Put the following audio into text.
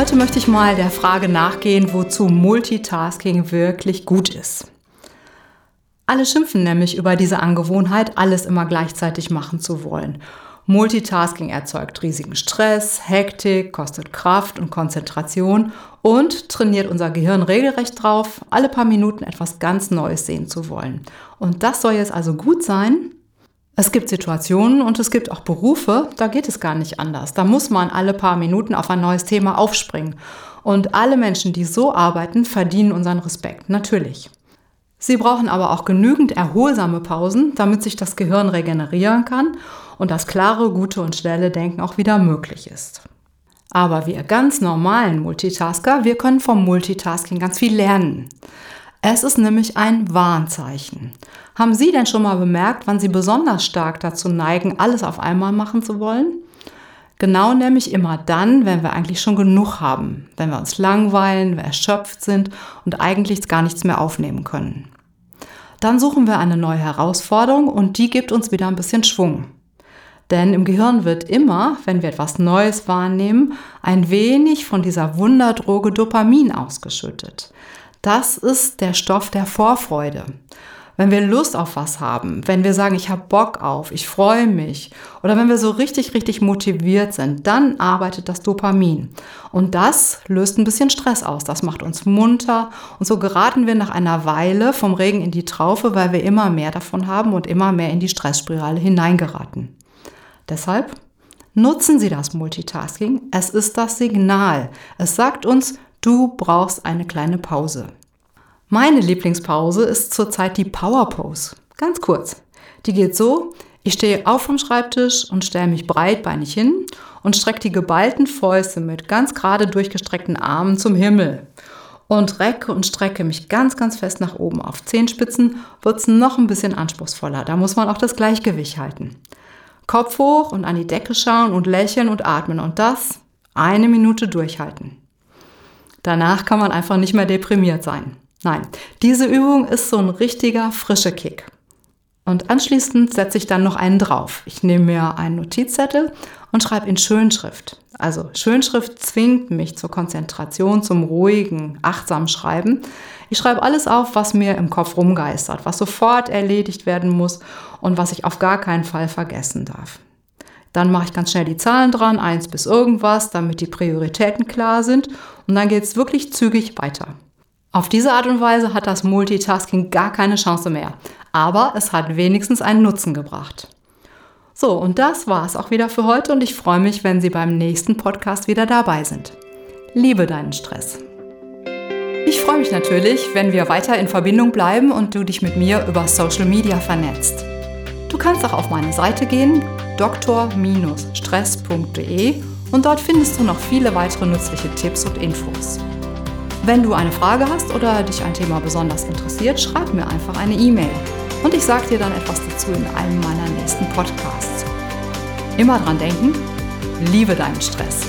Heute möchte ich mal der Frage nachgehen, wozu Multitasking wirklich gut ist. Alle schimpfen nämlich über diese Angewohnheit, alles immer gleichzeitig machen zu wollen. Multitasking erzeugt riesigen Stress, Hektik, kostet Kraft und Konzentration und trainiert unser Gehirn regelrecht drauf, alle paar Minuten etwas ganz Neues sehen zu wollen. Und das soll jetzt also gut sein, es gibt Situationen und es gibt auch Berufe, da geht es gar nicht anders. Da muss man alle paar Minuten auf ein neues Thema aufspringen. Und alle Menschen, die so arbeiten, verdienen unseren Respekt, natürlich. Sie brauchen aber auch genügend erholsame Pausen, damit sich das Gehirn regenerieren kann und das klare, gute und schnelle Denken auch wieder möglich ist. Aber wir ganz normalen Multitasker, wir können vom Multitasking ganz viel lernen. Es ist nämlich ein Warnzeichen. Haben Sie denn schon mal bemerkt, wann Sie besonders stark dazu neigen, alles auf einmal machen zu wollen? Genau nämlich immer dann, wenn wir eigentlich schon genug haben, wenn wir uns langweilen, wir erschöpft sind und eigentlich gar nichts mehr aufnehmen können. Dann suchen wir eine neue Herausforderung und die gibt uns wieder ein bisschen Schwung. Denn im Gehirn wird immer, wenn wir etwas Neues wahrnehmen, ein wenig von dieser Wunderdroge Dopamin ausgeschüttet. Das ist der Stoff der Vorfreude. Wenn wir Lust auf was haben, wenn wir sagen, ich habe Bock auf, ich freue mich oder wenn wir so richtig, richtig motiviert sind, dann arbeitet das Dopamin. Und das löst ein bisschen Stress aus, das macht uns munter und so geraten wir nach einer Weile vom Regen in die Traufe, weil wir immer mehr davon haben und immer mehr in die Stressspirale hineingeraten. Deshalb nutzen Sie das Multitasking. Es ist das Signal. Es sagt uns, Du brauchst eine kleine Pause. Meine Lieblingspause ist zurzeit die Power Pose. Ganz kurz. Die geht so, ich stehe auf vom Schreibtisch und stelle mich breitbeinig hin und strecke die geballten Fäuste mit ganz gerade durchgestreckten Armen zum Himmel. Und recke und strecke mich ganz, ganz fest nach oben. Auf Zehenspitzen wird es noch ein bisschen anspruchsvoller. Da muss man auch das Gleichgewicht halten. Kopf hoch und an die Decke schauen und lächeln und atmen. Und das eine Minute durchhalten. Danach kann man einfach nicht mehr deprimiert sein. Nein, diese Übung ist so ein richtiger frischer Kick. Und anschließend setze ich dann noch einen drauf. Ich nehme mir einen Notizzettel und schreibe in Schönschrift. Also Schönschrift zwingt mich zur Konzentration, zum ruhigen, achtsamen Schreiben. Ich schreibe alles auf, was mir im Kopf rumgeistert, was sofort erledigt werden muss und was ich auf gar keinen Fall vergessen darf. Dann mache ich ganz schnell die Zahlen dran, eins bis irgendwas, damit die Prioritäten klar sind. Und dann geht es wirklich zügig weiter. Auf diese Art und Weise hat das Multitasking gar keine Chance mehr. Aber es hat wenigstens einen Nutzen gebracht. So, und das war es auch wieder für heute und ich freue mich, wenn Sie beim nächsten Podcast wieder dabei sind. Liebe deinen Stress. Ich freue mich natürlich, wenn wir weiter in Verbindung bleiben und du dich mit mir über Social Media vernetzt. Du kannst auch auf meine Seite gehen, dr-stress.de und dort findest du noch viele weitere nützliche Tipps und Infos. Wenn du eine Frage hast oder dich ein Thema besonders interessiert, schreib mir einfach eine E-Mail und ich sage dir dann etwas dazu in einem meiner nächsten Podcasts. Immer dran denken, liebe deinen Stress.